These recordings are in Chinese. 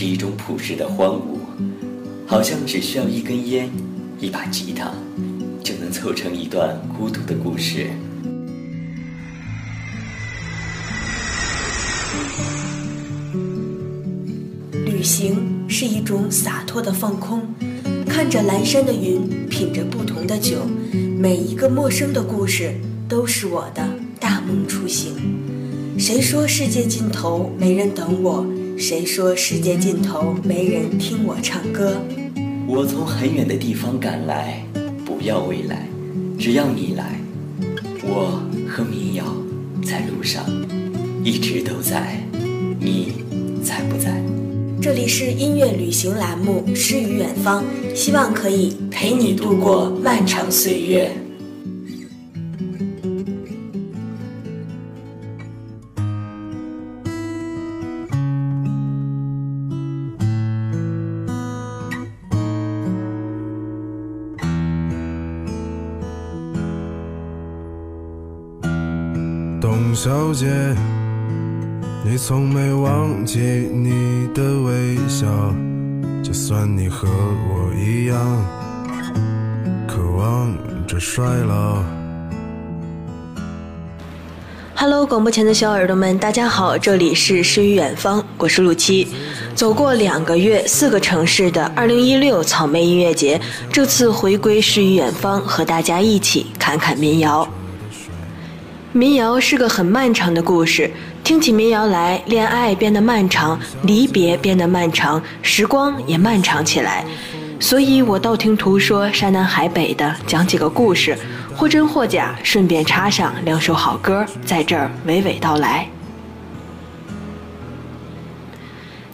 是一种朴实的荒芜，好像只需要一根烟、一把吉他，就能凑成一段孤独的故事。旅行是一种洒脱的放空，看着蓝山的云，品着不同的酒，每一个陌生的故事都是我的大梦初醒。谁说世界尽头没人等我？谁说世界尽头没人听我唱歌？我从很远的地方赶来，不要未来，只要你来。我和民谣在路上，一直都在，你在不在？这里是音乐旅行栏目《诗与远方》，希望可以陪你度过漫长岁月。小姐。你从没忘记你的微笑，就算你和我一样渴望着衰老。Hello，广播前的小耳朵们，大家好，这里是诗与远方，我是陆七。走过两个月、四个城市的2016草莓音乐节，这次回归诗与远方，和大家一起侃侃民谣。民谣是个很漫长的故事。听起民谣来，恋爱变得漫长，离别变得漫长，时光也漫长起来。所以我道听途说、山南海北的讲几个故事，或真或假，顺便插上两首好歌，在这儿娓娓道来。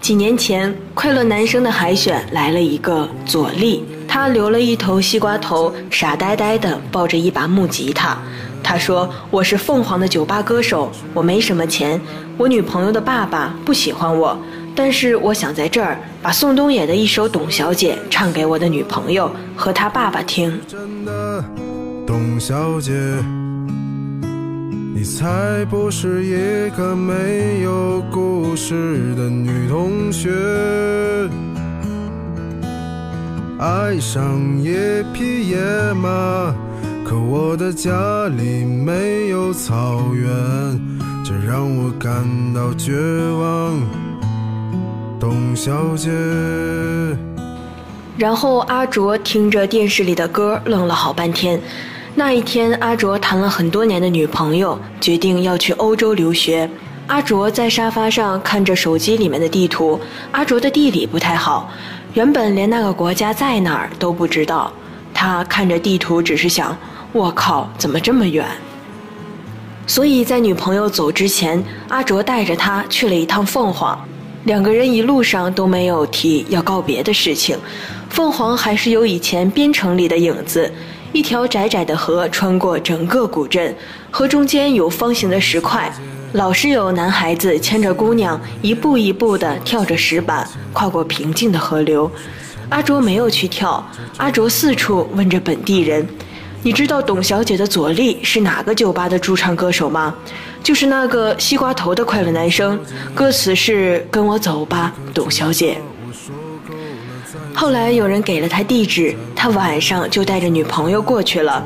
几年前，快乐男声的海选来了一个左立，他留了一头西瓜头，傻呆呆的抱着一把木吉他。他说：“我是凤凰的酒吧歌手，我没什么钱。我女朋友的爸爸不喜欢我，但是我想在这儿把宋冬野的一首《董小姐》唱给我的女朋友和她爸爸听。”董小姐，你才不是一个没有故事的女同学，爱上一匹野马。可我的家里没有草原，这让我感到绝望，董小姐。然后阿卓听着电视里的歌，愣了好半天。那一天，阿卓谈了很多年的女朋友决定要去欧洲留学。阿卓在沙发上看着手机里面的地图。阿卓的地理不太好，原本连那个国家在哪儿都不知道。他看着地图，只是想。我靠，怎么这么远？所以在女朋友走之前，阿卓带着她去了一趟凤凰。两个人一路上都没有提要告别的事情。凤凰还是有以前边城里的影子，一条窄窄的河穿过整个古镇，河中间有方形的石块，老是有男孩子牵着姑娘一步一步地跳着石板跨过平静的河流。阿卓没有去跳，阿卓四处问着本地人。你知道董小姐的左立是哪个酒吧的驻唱歌手吗？就是那个西瓜头的快乐男生，歌词是“跟我走吧，董小姐”。后来有人给了他地址，他晚上就带着女朋友过去了。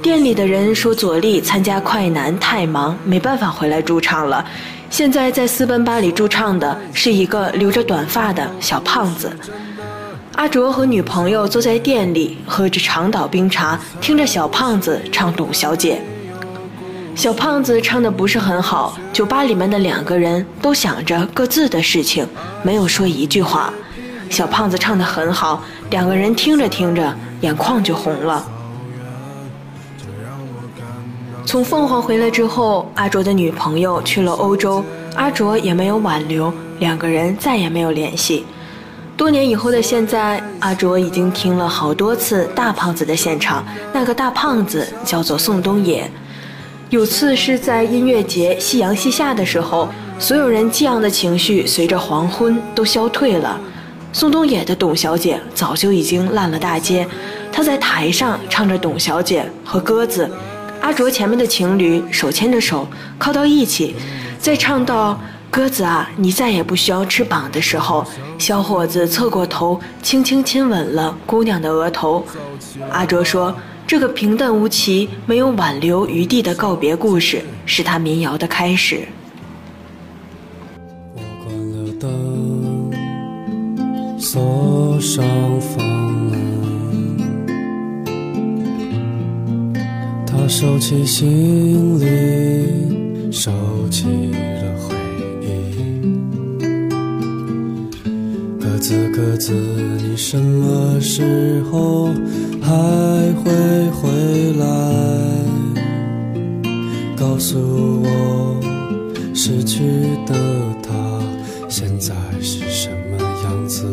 店里的人说左立参加快男太忙，没办法回来驻唱了。现在在私奔吧里驻唱的是一个留着短发的小胖子。阿卓和女朋友坐在店里，喝着长岛冰茶，听着小胖子唱《董小姐》。小胖子唱的不是很好，酒吧里面的两个人都想着各自的事情，没有说一句话。小胖子唱的很好，两个人听着听着，眼眶就红了。从凤凰回来之后，阿卓的女朋友去了欧洲，阿卓也没有挽留，两个人再也没有联系。多年以后的现在，阿卓已经听了好多次大胖子的现场。那个大胖子叫做宋冬野。有次是在音乐节夕阳西下的时候，所有人激昂的情绪随着黄昏都消退了。宋冬野的《董小姐》早就已经烂了大街。他在台上唱着《董小姐》和鸽子，阿卓前面的情侣手牵着手靠到一起，再唱到鸽子啊，你再也不需要翅膀的时候，小伙子侧过头，轻轻亲吻了姑娘的额头。阿卓说：“这个平淡无奇、没有挽留余地的告别故事，是他民谣的开始。”我关了灯，锁上房门，他收起行李，收起鸽子，鸽子，你什么时候还会回来？告诉我，失去的他现在是什么样子？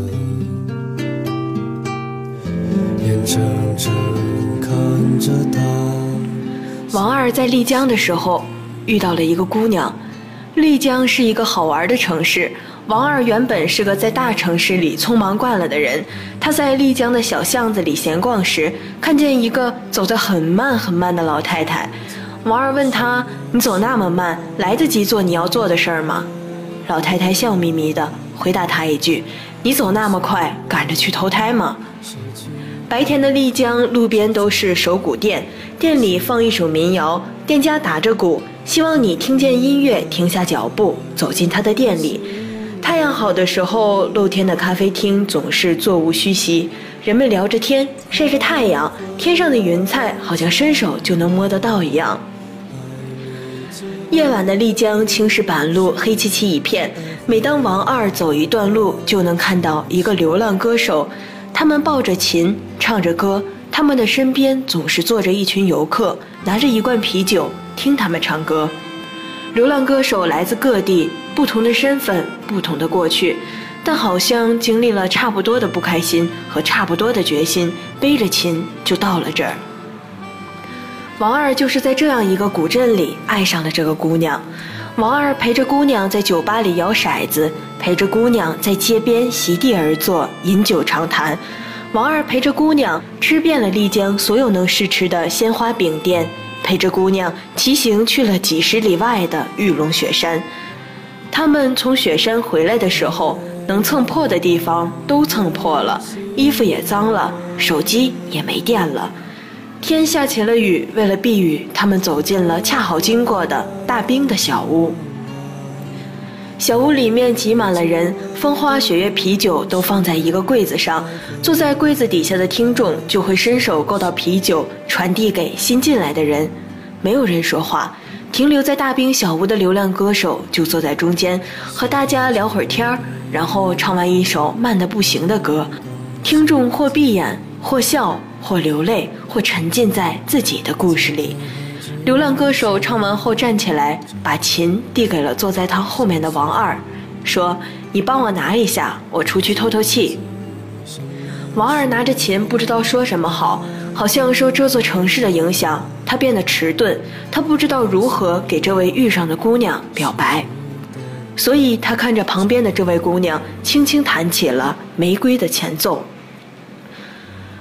眼睁睁看着他。王二在丽江的时候遇到了一个姑娘。丽江是一个好玩的城市。王二原本是个在大城市里匆忙惯了的人，他在丽江的小巷子里闲逛时，看见一个走得很慢很慢的老太太。王二问他：“你走那么慢，来得及做你要做的事儿吗？”老太太笑眯眯地回答他一句：“你走那么快，赶着去投胎吗？”白天的丽江路边都是手鼓店，店里放一首民谣，店家打着鼓，希望你听见音乐停下脚步，走进他的店里。太阳好的时候，露天的咖啡厅总是座无虚席，人们聊着天，晒着太阳，天上的云彩好像伸手就能摸得到一样。夜晚的丽江青石板路黑漆漆一片，每当王二走一段路，就能看到一个流浪歌手，他们抱着琴唱着歌，他们的身边总是坐着一群游客，拿着一罐啤酒听他们唱歌。流浪歌手来自各地，不同的身份，不同的过去，但好像经历了差不多的不开心和差不多的决心，背着琴就到了这儿。王二就是在这样一个古镇里爱上了这个姑娘。王二陪着姑娘在酒吧里摇骰子，陪着姑娘在街边席地而坐，饮酒长谈。王二陪着姑娘吃遍了丽江所有能试吃的鲜花饼店，陪着姑娘骑行去了几十里外的玉龙雪山。他们从雪山回来的时候，能蹭破的地方都蹭破了，衣服也脏了，手机也没电了。天下起了雨，为了避雨，他们走进了恰好经过的大冰的小屋。小屋里面挤满了人，风花雪月啤酒都放在一个柜子上，坐在柜子底下的听众就会伸手够到啤酒，传递给新进来的人。没有人说话，停留在大冰小屋的流浪歌手就坐在中间，和大家聊会儿天儿，然后唱完一首慢得不行的歌，听众或闭眼，或笑。或流泪，或沉浸在自己的故事里。流浪歌手唱完后站起来，把琴递给了坐在他后面的王二，说：“你帮我拿一下，我出去透透气。”王二拿着琴，不知道说什么好，好像受这座城市的影响，他变得迟钝，他不知道如何给这位遇上的姑娘表白，所以他看着旁边的这位姑娘，轻轻弹起了玫瑰的前奏。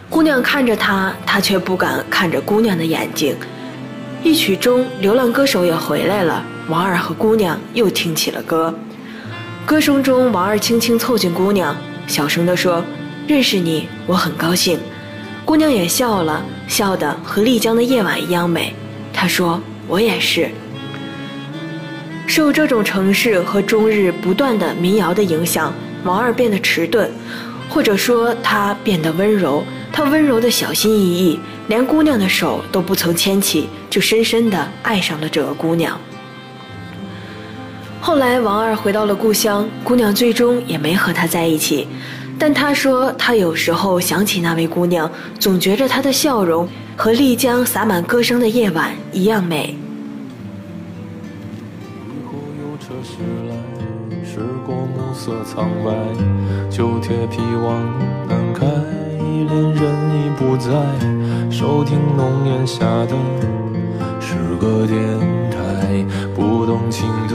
姑娘看着他，他却不敢看着姑娘的眼睛。一曲终，流浪歌手也回来了。王二和姑娘又听起了歌。歌声中，王二轻轻凑近姑娘，小声地说：“认识你，我很高兴。”姑娘也笑了，笑得和丽江的夜晚一样美。他说：“我也是。”受这种城市和终日不断的民谣的影响，王二变得迟钝，或者说他变得温柔。他温柔的小心翼翼，连姑娘的手都不曾牵起，就深深的爱上了这个姑娘。后来，王二回到了故乡，姑娘最终也没和他在一起。但他说，他有时候想起那位姑娘，总觉着她的笑容和丽江洒满歌声的夜晚一样美。以后有车驶来，驶过暮色苍白，旧铁皮往南开，恋人已不在，收听浓烟下的是个电台，不动情的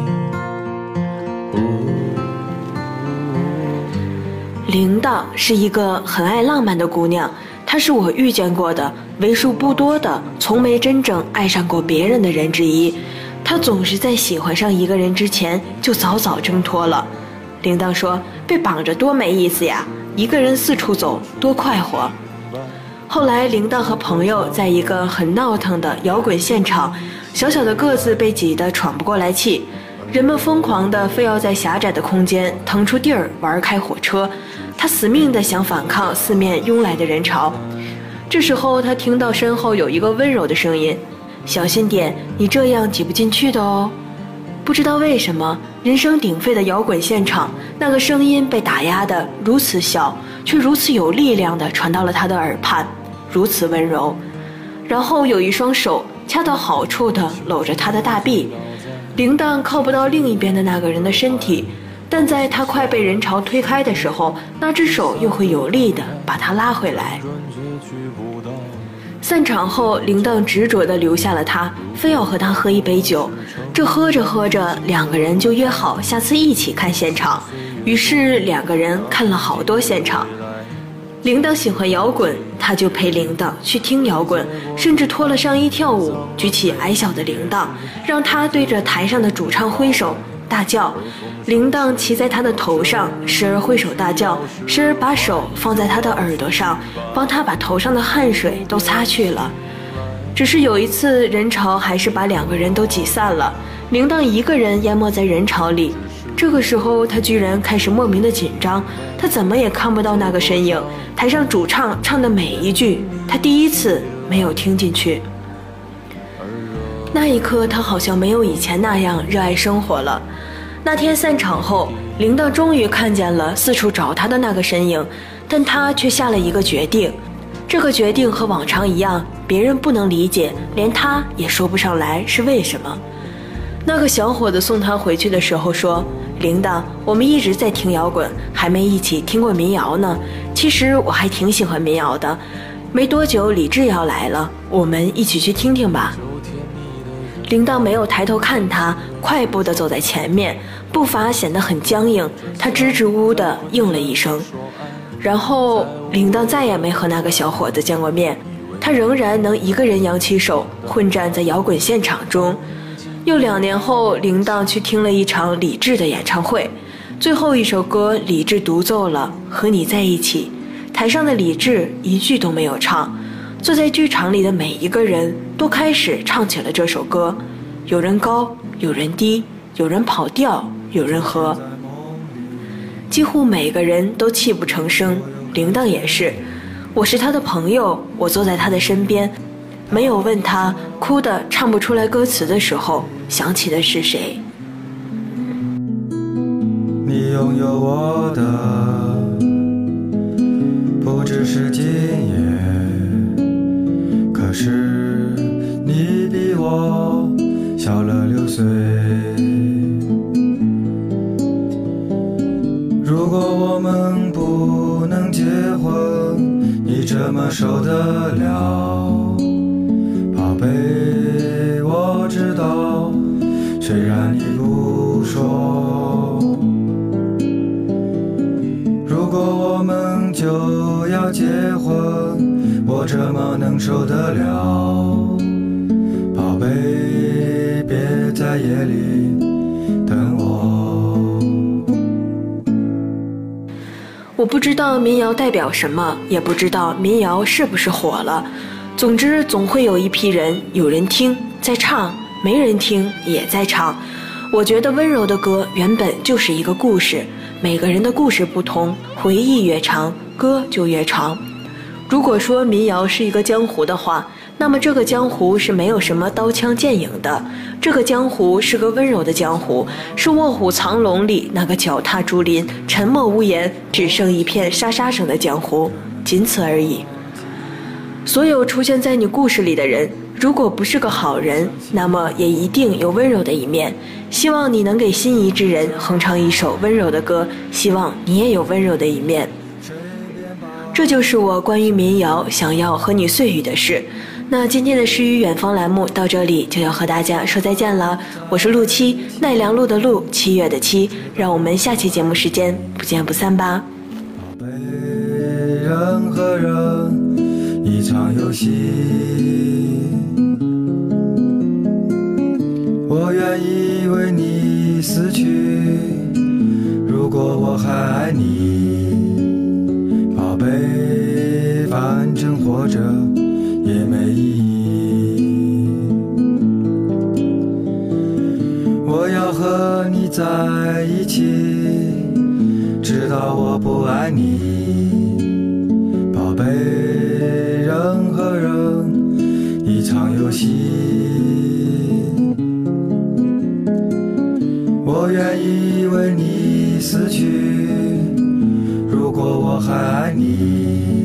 铃铛是一个很爱浪漫的姑娘，她是我遇见过的为数不多的从没真正爱上过别人的人之一。她总是在喜欢上一个人之前就早早挣脱了。铃铛说：“被绑着多没意思呀，一个人四处走多快活。”后来，铃铛和朋友在一个很闹腾的摇滚现场，小小的个子被挤得喘不过来气，人们疯狂地非要在狭窄的空间腾出地儿玩开火车。他死命地想反抗四面拥来的人潮，这时候他听到身后有一个温柔的声音：“小心点，你这样挤不进去的哦。”不知道为什么，人声鼎沸的摇滚现场，那个声音被打压得如此小，却如此有力量地传到了他的耳畔，如此温柔。然后有一双手恰到好处地搂着他的大臂，铃铛靠不到另一边的那个人的身体。但在他快被人潮推开的时候，那只手又会有力的把他拉回来。散场后，铃铛执着地留下了他，非要和他喝一杯酒。这喝着喝着，两个人就约好下次一起看现场。于是两个人看了好多现场。铃铛喜欢摇滚，他就陪铃铛去听摇滚，甚至脱了上衣跳舞，举起矮小的铃铛，让他对着台上的主唱挥手。大叫，铃铛骑在他的头上，时而挥手大叫，时而把手放在他的耳朵上，帮他把头上的汗水都擦去了。只是有一次，人潮还是把两个人都挤散了，铃铛一个人淹没在人潮里。这个时候，他居然开始莫名的紧张，他怎么也看不到那个身影。台上主唱唱的每一句，他第一次没有听进去。那一刻，他好像没有以前那样热爱生活了。那天散场后，铃铛终于看见了四处找他的那个身影，但他却下了一个决定。这个决定和往常一样，别人不能理解，连他也说不上来是为什么。那个小伙子送他回去的时候说：“铃铛，我们一直在听摇滚，还没一起听过民谣呢。其实我还挺喜欢民谣的。没多久，李志要来了，我们一起去听听吧。”铃铛没有抬头看他，快步地走在前面，步伐显得很僵硬。他支支吾吾地应了一声，然后铃铛再也没和那个小伙子见过面。他仍然能一个人扬起手，混战在摇滚现场中。又两年后，铃铛去听了一场李志的演唱会，最后一首歌李志独奏了《和你在一起》，台上的李志一句都没有唱。坐在剧场里的每一个人都开始唱起了这首歌，有人高，有人低，有人跑调，有人和，几乎每个人都泣不成声。铃铛也是，我是他的朋友，我坐在他的身边，没有问他哭的唱不出来歌词的时候想起的是谁。你拥有我的，不只是今夜。可是你比我小了六岁。如果我们不能结婚，你怎么受得了？宝贝，能受得了？宝贝，别在夜里等我。我不知道民谣代表什么，也不知道民谣是不是火了。总之，总会有一批人，有人听在唱，没人听也在唱。我觉得温柔的歌原本就是一个故事，每个人的故事不同，回忆越长，歌就越长。如果说民谣是一个江湖的话，那么这个江湖是没有什么刀枪剑影的。这个江湖是个温柔的江湖，是卧虎藏龙里那个脚踏竹林、沉默无言、只剩一片沙沙声的江湖，仅此而已。所有出现在你故事里的人，如果不是个好人，那么也一定有温柔的一面。希望你能给心仪之人哼唱一首温柔的歌，希望你也有温柔的一面。这就是我关于民谣想要和你碎语的事。那今天的诗与远方栏目到这里就要和大家说再见了。我是陆七，奈良路的路，七月的七，让我们下期节目时间不见不散吧。被人和人一场游戏，我愿意为你死去。如果我还爱你，宝贝，反正活着。也没意义。我要和你在一起，直到我不爱你，宝贝。人和人一场游戏，我愿意为你死去。还爱你，